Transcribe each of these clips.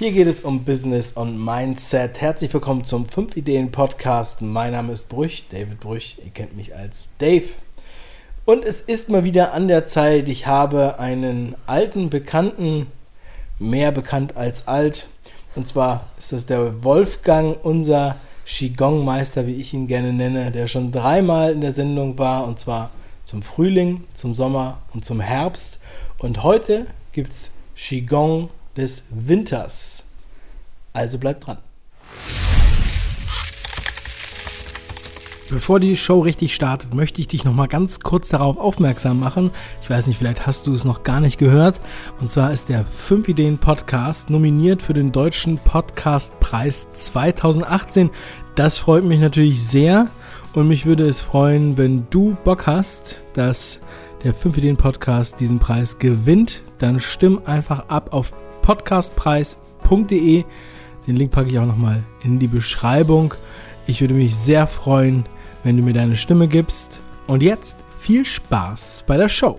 Hier geht es um Business und Mindset. Herzlich willkommen zum 5 Ideen Podcast. Mein Name ist Brüch, David Brüch. Ihr kennt mich als Dave. Und es ist mal wieder an der Zeit. Ich habe einen alten Bekannten, mehr bekannt als alt. Und zwar ist das der Wolfgang, unser Qigong-Meister, wie ich ihn gerne nenne, der schon dreimal in der Sendung war. Und zwar zum Frühling, zum Sommer und zum Herbst. Und heute gibt es Qigong des Winters. Also bleibt dran. Bevor die Show richtig startet, möchte ich dich noch mal ganz kurz darauf aufmerksam machen. Ich weiß nicht, vielleicht hast du es noch gar nicht gehört. Und zwar ist der 5 Ideen Podcast nominiert für den Deutschen Podcastpreis 2018. Das freut mich natürlich sehr und mich würde es freuen, wenn du Bock hast, dass der 5 Ideen Podcast diesen Preis gewinnt. Dann stimm einfach ab auf podcastpreis.de. Den Link packe ich auch nochmal in die Beschreibung. Ich würde mich sehr freuen, wenn du mir deine Stimme gibst. Und jetzt viel Spaß bei der Show.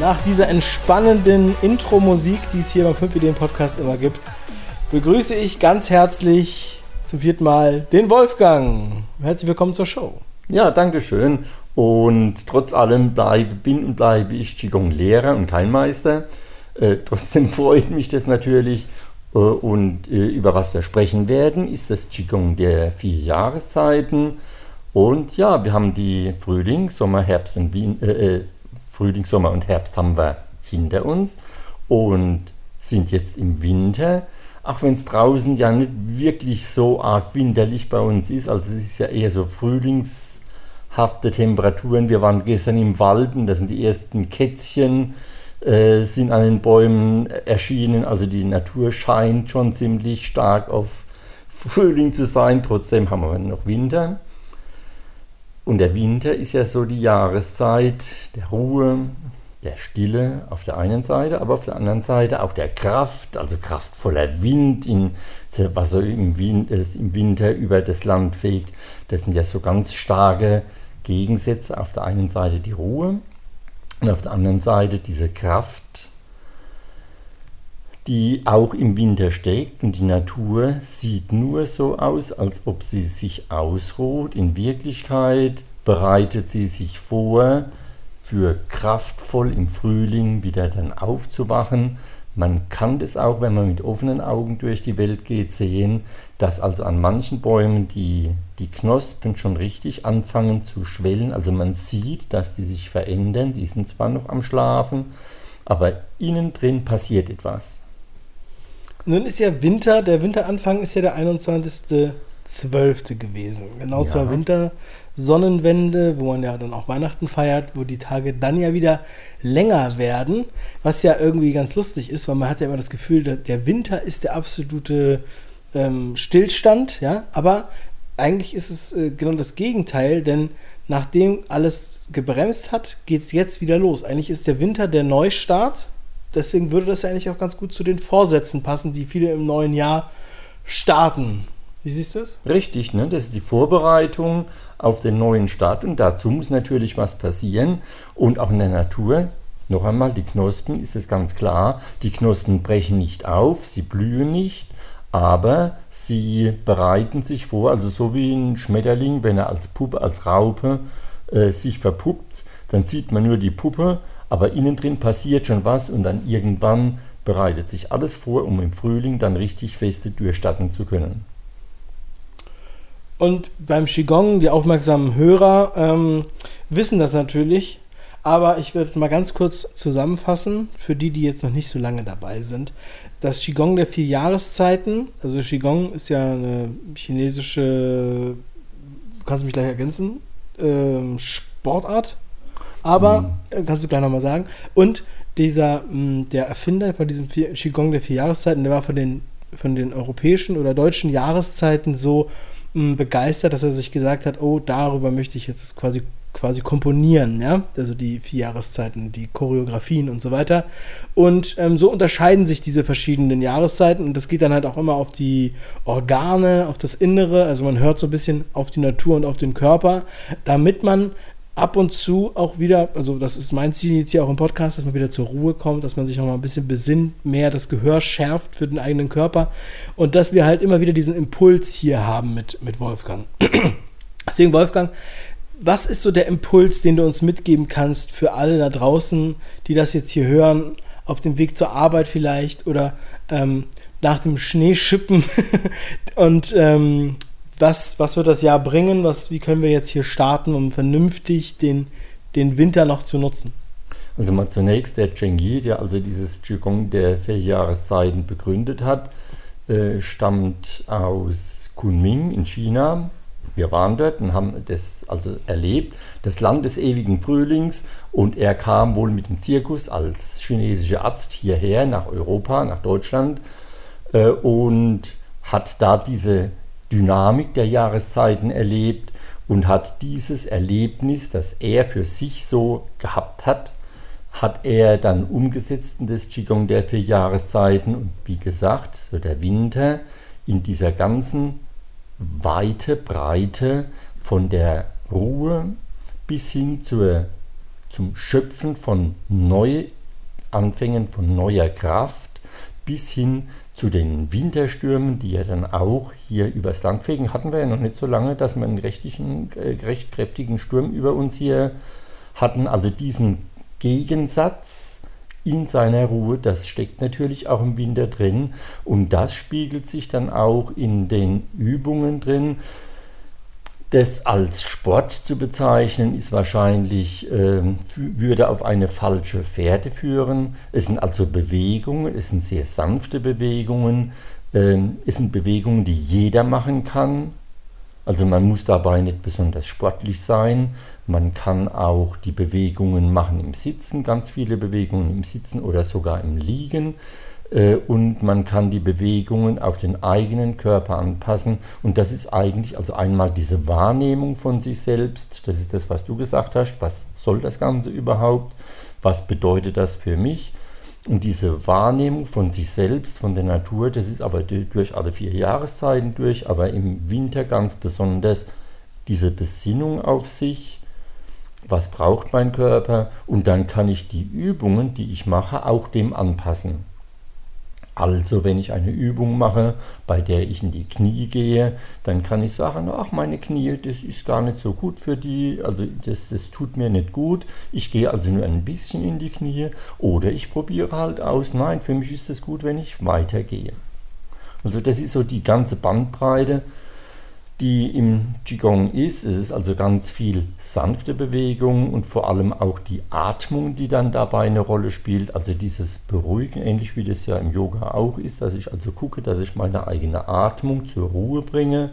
Nach dieser entspannenden Intro-Musik, die es hier beim 5 Ideen Podcast immer gibt, begrüße ich ganz herzlich zum vierten Mal den Wolfgang. Herzlich willkommen zur Show. Ja, danke schön. Und trotz allem bleibe, bin und bleibe ich Qigong-Lehrer und kein Meister. Äh, trotzdem freut mich das natürlich. Äh, und äh, über was wir sprechen werden, ist das Qigong der vier Jahreszeiten. Und ja, wir haben die Frühling, Sommer, Herbst und Wien, äh, äh, Frühling, Sommer und Herbst haben wir hinter uns und sind jetzt im Winter. Auch wenn es draußen ja nicht wirklich so arg winterlich bei uns ist, also es ist ja eher so frühlingshafte Temperaturen. Wir waren gestern im Wald und da sind die ersten Kätzchen äh, sind an den Bäumen erschienen. Also die Natur scheint schon ziemlich stark auf Frühling zu sein. Trotzdem haben wir noch Winter. Und der Winter ist ja so die Jahreszeit der Ruhe, der Stille auf der einen Seite, aber auf der anderen Seite auch der Kraft, also kraftvoller Wind, in, was so im, Wind, im Winter über das Land fegt. Das sind ja so ganz starke Gegensätze. Auf der einen Seite die Ruhe und auf der anderen Seite diese Kraft, die auch im Winter steckt. Und die Natur sieht nur so aus, als ob sie sich ausruht. In Wirklichkeit bereitet sie sich vor, für kraftvoll im Frühling wieder dann aufzuwachen. Man kann das auch, wenn man mit offenen Augen durch die Welt geht, sehen, dass also an manchen Bäumen die, die Knospen schon richtig anfangen zu schwellen. Also man sieht, dass die sich verändern. Die sind zwar noch am Schlafen, aber innen drin passiert etwas. Nun ist ja Winter, der Winteranfang ist ja der 21.12. gewesen. Genau ja. zur Wintersonnenwende, wo man ja dann auch Weihnachten feiert, wo die Tage dann ja wieder länger werden, was ja irgendwie ganz lustig ist, weil man hat ja immer das Gefühl, der Winter ist der absolute ähm, Stillstand, ja, aber eigentlich ist es äh, genau das Gegenteil, denn nachdem alles gebremst hat, geht es jetzt wieder los. Eigentlich ist der Winter der Neustart deswegen würde das ja eigentlich auch ganz gut zu den Vorsätzen passen, die viele im neuen Jahr starten. Wie siehst du es? Richtig, ne? das ist die Vorbereitung auf den neuen Start und dazu muss natürlich was passieren und auch in der Natur. Noch einmal, die Knospen ist es ganz klar, die Knospen brechen nicht auf, sie blühen nicht, aber sie bereiten sich vor, also so wie ein Schmetterling, wenn er als Puppe, als Raupe äh, sich verpuppt, dann sieht man nur die Puppe aber innen drin passiert schon was und dann irgendwann bereitet sich alles vor, um im Frühling dann richtig feste durchstatten zu können. Und beim Qigong, die aufmerksamen Hörer ähm, wissen das natürlich, aber ich werde es mal ganz kurz zusammenfassen, für die, die jetzt noch nicht so lange dabei sind. Das Qigong der vier Jahreszeiten, also Qigong ist ja eine chinesische, kannst du mich gleich ergänzen, ähm, Sportart, aber, mhm. kannst du gleich nochmal sagen. Und dieser, mh, mm, der Erfinder von diesem vier, Qigong der vier Jahreszeiten, der war von den, von den europäischen oder deutschen Jahreszeiten so begeistert, dass er sich gesagt hat, oh, darüber möchte ich jetzt quasi quasi komponieren, ja, also die vier Jahreszeiten, die Choreografien und so weiter. Und ähm, so unterscheiden sich diese verschiedenen Jahreszeiten und das geht dann halt auch immer auf die Organe, auf das Innere, also man hört so ein bisschen auf die Natur und auf den Körper, damit man ab und zu auch wieder, also das ist mein Ziel jetzt hier auch im Podcast, dass man wieder zur Ruhe kommt, dass man sich auch mal ein bisschen besinnt, mehr das Gehör schärft für den eigenen Körper und dass wir halt immer wieder diesen Impuls hier haben mit, mit Wolfgang. Deswegen, Wolfgang, was ist so der Impuls, den du uns mitgeben kannst für alle da draußen, die das jetzt hier hören, auf dem Weg zur Arbeit vielleicht oder ähm, nach dem Schneeschippen und ähm, was, was wird das Jahr bringen? Was, wie können wir jetzt hier starten, um vernünftig den, den Winter noch zu nutzen? Also mal zunächst der Chengyi, der also dieses Qigong der vier Jahreszeiten begründet hat, äh, stammt aus Kunming in China. Wir waren dort und haben das also erlebt, das Land des ewigen Frühlings. Und er kam wohl mit dem Zirkus als chinesischer Arzt hierher nach Europa, nach Deutschland äh, und hat da diese Dynamik der Jahreszeiten erlebt und hat dieses Erlebnis, das er für sich so gehabt hat, hat er dann umgesetzt in das Qigong der vier Jahreszeiten. Und wie gesagt, so der Winter in dieser ganzen Weite, Breite von der Ruhe bis hin zur, zum Schöpfen von Neuanfängen, von neuer Kraft, bis hin zu den Winterstürmen, die ja dann auch hier übers Land fegen, hatten wir ja noch nicht so lange, dass wir einen rechtlichen, äh, recht kräftigen Sturm über uns hier hatten. Also diesen Gegensatz in seiner Ruhe, das steckt natürlich auch im Winter drin und das spiegelt sich dann auch in den Übungen drin. Das als Sport zu bezeichnen, ist wahrscheinlich, äh, würde auf eine falsche Fährte führen. Es sind also Bewegungen, es sind sehr sanfte Bewegungen, äh, es sind Bewegungen, die jeder machen kann. Also man muss dabei nicht besonders sportlich sein. Man kann auch die Bewegungen machen im Sitzen, ganz viele Bewegungen im Sitzen oder sogar im Liegen. Äh, und man kann die Bewegungen auf den eigenen Körper anpassen. Und das ist eigentlich also einmal diese Wahrnehmung von sich selbst. Das ist das, was du gesagt hast. Was soll das Ganze überhaupt? Was bedeutet das für mich? Und diese Wahrnehmung von sich selbst, von der Natur, das ist aber durch alle vier Jahreszeiten durch, aber im Winter ganz besonders diese Besinnung auf sich, was braucht mein Körper und dann kann ich die Übungen, die ich mache, auch dem anpassen. Also wenn ich eine Übung mache, bei der ich in die Knie gehe, dann kann ich sagen, ach meine Knie, das ist gar nicht so gut für die, also das, das tut mir nicht gut. Ich gehe also nur ein bisschen in die Knie oder ich probiere halt aus, nein, für mich ist es gut, wenn ich weitergehe. Also das ist so die ganze Bandbreite die im Qigong ist. Es ist also ganz viel sanfte Bewegung und vor allem auch die Atmung, die dann dabei eine Rolle spielt. Also dieses Beruhigen, ähnlich wie das ja im Yoga auch ist, dass ich also gucke, dass ich meine eigene Atmung zur Ruhe bringe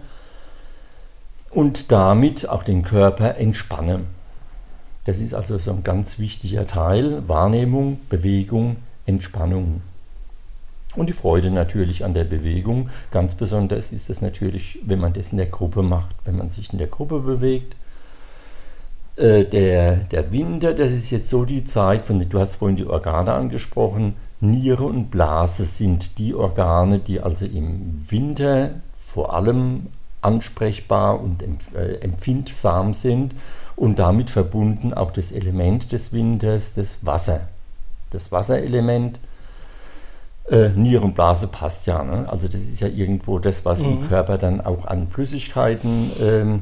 und damit auch den Körper entspanne. Das ist also so ein ganz wichtiger Teil. Wahrnehmung, Bewegung, Entspannung. Und die Freude natürlich an der Bewegung. Ganz besonders ist es natürlich, wenn man das in der Gruppe macht, wenn man sich in der Gruppe bewegt. Äh, der, der Winter, das ist jetzt so die Zeit, von, du hast vorhin die Organe angesprochen. Niere und Blase sind die Organe, die also im Winter vor allem ansprechbar und äh, empfindsam sind und damit verbunden auch das Element des Winters, das Wasser. Das Wasserelement äh, Nierenblase passt ja. Ne? Also das ist ja irgendwo das, was mhm. im Körper dann auch an Flüssigkeiten ähm,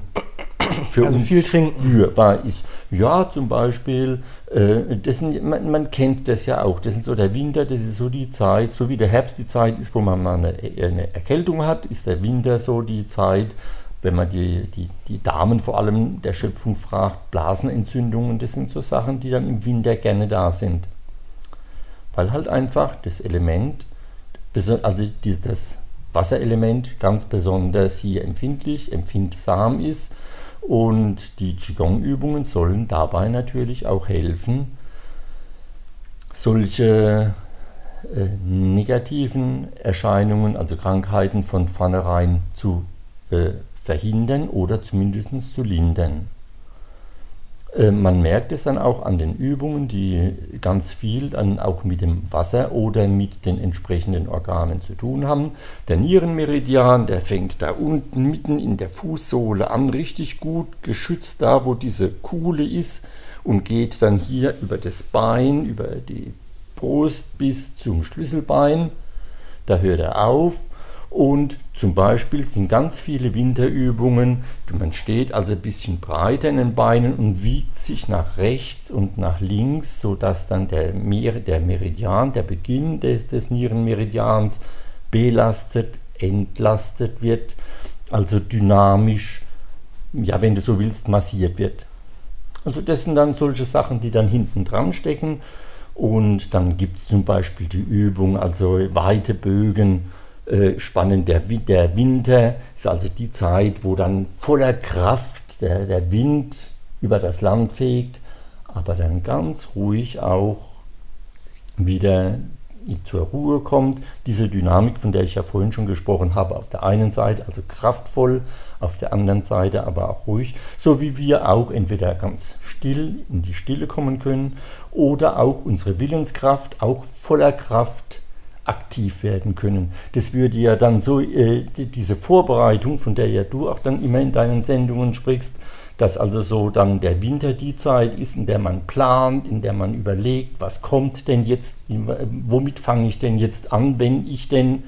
für also uns viel spürbar ist. Ja, zum Beispiel, äh, das sind, man, man, kennt das ja auch. Das ist so der Winter, das ist so die Zeit, so wie der Herbst die Zeit ist, wo man mal eine, eine Erkältung hat, ist der Winter so die Zeit, wenn man die, die, die Damen vor allem der Schöpfung fragt, Blasenentzündungen, das sind so Sachen, die dann im Winter gerne da sind weil halt einfach das Element, also das Wasserelement ganz besonders hier empfindlich, empfindsam ist und die Qigong-Übungen sollen dabei natürlich auch helfen, solche äh, negativen Erscheinungen, also Krankheiten von vornherein zu äh, verhindern oder zumindest zu lindern. Äh, man merkt es dann auch an den Übungen, die ganz viel dann auch mit dem Wasser oder mit den entsprechenden Organen zu tun haben. Der Nierenmeridian, der fängt da unten mitten in der Fußsohle an, richtig gut geschützt da, wo diese Kuhle ist und geht dann hier über das Bein, über die Brust bis zum Schlüsselbein. Da hört er auf und zum Beispiel sind ganz viele Winterübungen, man steht also ein bisschen breiter in den Beinen und wiegt sich nach rechts und nach links, sodass dann der, Mer der Meridian, der Beginn des, des Nierenmeridians belastet, entlastet wird, also dynamisch, ja, wenn du so willst, massiert wird. Also das sind dann solche Sachen, die dann hinten dran stecken. Und dann gibt es zum Beispiel die Übung, also weite Bögen äh, spannend. Der, der Winter ist also die Zeit, wo dann voller Kraft der, der Wind über das Land fegt, aber dann ganz ruhig auch wieder zur Ruhe kommt. Diese Dynamik, von der ich ja vorhin schon gesprochen habe, auf der einen Seite also kraftvoll, auf der anderen Seite aber auch ruhig, so wie wir auch entweder ganz still in die Stille kommen können oder auch unsere Willenskraft auch voller Kraft aktiv werden können. Das würde ja dann so, äh, diese Vorbereitung, von der ja du auch dann immer in deinen Sendungen sprichst, dass also so dann der Winter die Zeit ist, in der man plant, in der man überlegt, was kommt denn jetzt, womit fange ich denn jetzt an, wenn ich denn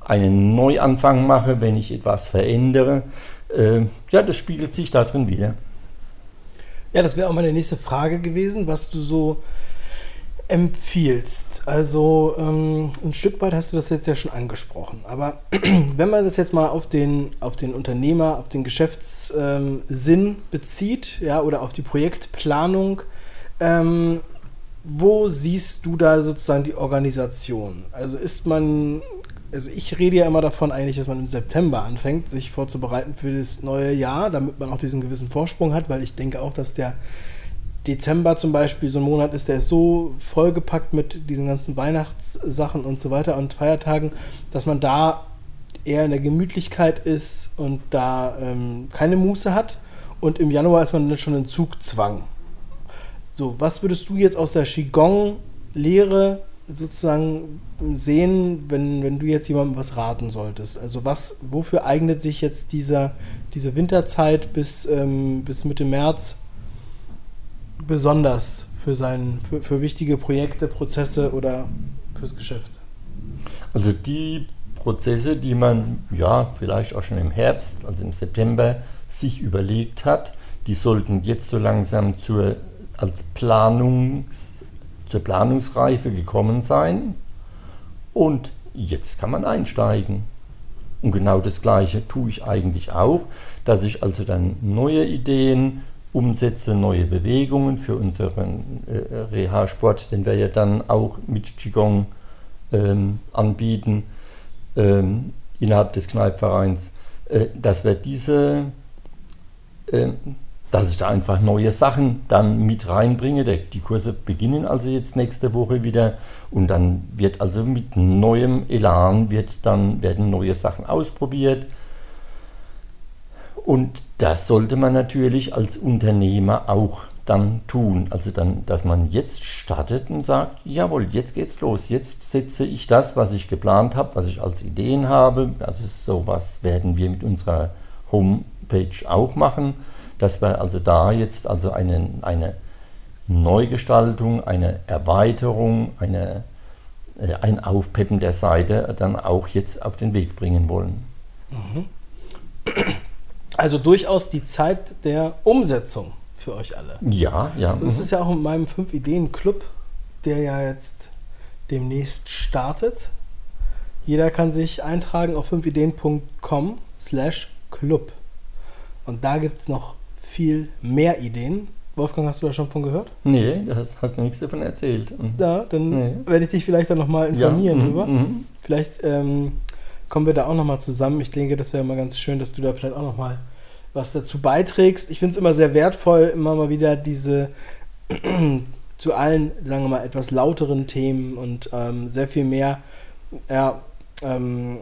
einen Neuanfang mache, wenn ich etwas verändere. Äh, ja, das spiegelt sich da drin wieder. Ja, das wäre auch meine nächste Frage gewesen, was du so empfiehlst. Also ähm, ein Stück weit hast du das jetzt ja schon angesprochen. Aber wenn man das jetzt mal auf den, auf den Unternehmer, auf den Geschäftssinn ähm, bezieht, ja, oder auf die Projektplanung, ähm, wo siehst du da sozusagen die Organisation? Also ist man, also ich rede ja immer davon eigentlich, dass man im September anfängt, sich vorzubereiten für das neue Jahr, damit man auch diesen gewissen Vorsprung hat, weil ich denke auch, dass der Dezember zum Beispiel so ein Monat ist, der ist so vollgepackt mit diesen ganzen Weihnachtssachen und so weiter und Feiertagen, dass man da eher in der Gemütlichkeit ist und da ähm, keine Muße hat. Und im Januar ist man dann schon in Zugzwang. So, was würdest du jetzt aus der Qigong-Lehre sozusagen sehen, wenn, wenn du jetzt jemandem was raten solltest? Also was, wofür eignet sich jetzt dieser, diese Winterzeit bis, ähm, bis Mitte März besonders für, sein, für, für wichtige Projekte, Prozesse oder fürs Geschäft? Also die Prozesse, die man ja vielleicht auch schon im Herbst, also im September, sich überlegt hat, die sollten jetzt so langsam zur, als Planungs, zur Planungsreife gekommen sein. Und jetzt kann man einsteigen. Und genau das Gleiche tue ich eigentlich auch, dass ich also dann neue Ideen, umsetze, neue Bewegungen für unseren äh, Reha-Sport, den wir ja dann auch mit Qigong ähm, anbieten ähm, innerhalb des Kneipvereins, äh, dass wir diese, äh, dass ich da einfach neue Sachen dann mit reinbringe. Der, die Kurse beginnen also jetzt nächste Woche wieder und dann wird also mit neuem Elan wird dann werden neue Sachen ausprobiert und das sollte man natürlich als Unternehmer auch dann tun. Also dann, dass man jetzt startet und sagt, jawohl, jetzt geht's los. Jetzt setze ich das, was ich geplant habe, was ich als Ideen habe. Also sowas werden wir mit unserer Homepage auch machen, dass wir also da jetzt also eine, eine Neugestaltung, eine Erweiterung, eine, äh, ein Aufpeppen der Seite dann auch jetzt auf den Weg bringen wollen. Mhm. Also durchaus die Zeit der Umsetzung für euch alle. Ja, ja. So, das ist ja auch in meinem 5-Ideen-Club, der ja jetzt demnächst startet. Jeder kann sich eintragen auf 5ideen.com slash club. Und da gibt es noch viel mehr Ideen. Wolfgang, hast du da schon von gehört? Nee, da hast, hast du nichts davon erzählt. Mhm. Ja, dann nee. werde ich dich vielleicht dann nochmal informieren ja, drüber. Mhm. Vielleicht ähm, kommen wir da auch nochmal zusammen. Ich denke, das wäre mal ganz schön, dass du da vielleicht auch nochmal was dazu beiträgst. Ich finde es immer sehr wertvoll, immer mal wieder diese zu allen, sagen wir mal, etwas lauteren Themen und ähm, sehr viel mehr ja, ähm,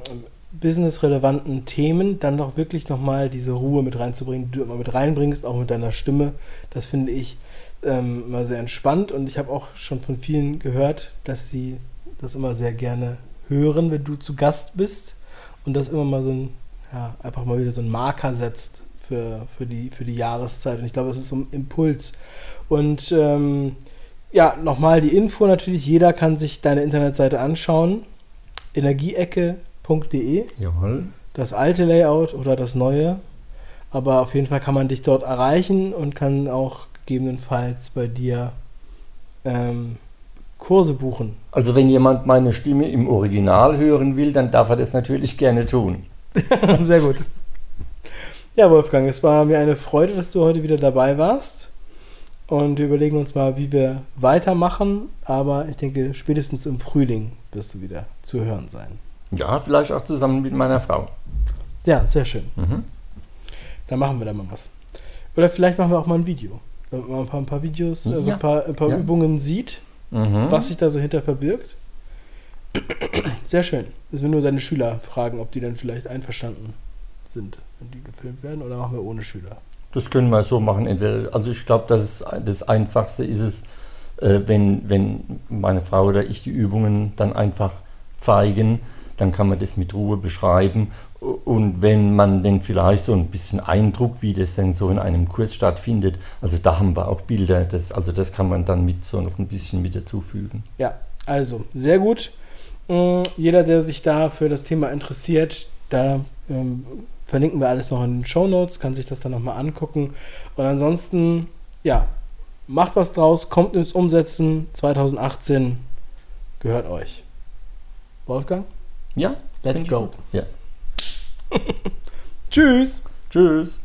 businessrelevanten Themen dann doch wirklich nochmal diese Ruhe mit reinzubringen, die du immer mit reinbringst, auch mit deiner Stimme. Das finde ich ähm, immer sehr entspannt und ich habe auch schon von vielen gehört, dass sie das immer sehr gerne hören, wenn du zu Gast bist und das immer mal so ein, ja, einfach mal wieder so ein Marker setzt für, für, die, für die Jahreszeit. Und ich glaube, das ist so ein Impuls. Und ähm, ja, nochmal die Info natürlich, jeder kann sich deine Internetseite anschauen. Energieecke.de. Jawohl. Das alte Layout oder das neue. Aber auf jeden Fall kann man dich dort erreichen und kann auch gegebenenfalls bei dir ähm, Kurse buchen. Also wenn jemand meine Stimme im Original hören will, dann darf er das natürlich gerne tun. Sehr gut. Ja, Wolfgang, es war mir eine Freude, dass du heute wieder dabei warst. Und wir überlegen uns mal, wie wir weitermachen. Aber ich denke, spätestens im Frühling wirst du wieder zu hören sein. Ja, vielleicht auch zusammen mit meiner Frau. Ja, sehr schön. Mhm. Dann machen wir da mal was. Oder vielleicht machen wir auch mal ein Video. Damit man ein paar, ein paar Videos, ja. äh, ein paar, ein paar ja. Übungen sieht, mhm. was sich da so hinter verbirgt. Sehr schön. Müssen wir nur deine Schüler fragen, ob die dann vielleicht einverstanden sind, wenn die gefilmt werden, oder machen wir ohne Schüler? Das können wir so machen. Entweder, also ich glaube, das, das Einfachste ist es, äh, wenn, wenn meine Frau oder ich die Übungen dann einfach zeigen, dann kann man das mit Ruhe beschreiben. Und wenn man denn vielleicht so ein bisschen Eindruck, wie das denn so in einem Kurs stattfindet, also da haben wir auch Bilder, das, also das kann man dann mit so noch ein bisschen mit dazufügen. Ja, also sehr gut. Mm, jeder, der sich da für das Thema interessiert, da ähm, verlinken wir alles noch in den Show Notes, kann sich das dann nochmal angucken. Und ansonsten, ja, macht was draus, kommt ins Umsetzen. 2018 gehört euch. Wolfgang? Ja. Let's go. Ja. Tschüss. Tschüss.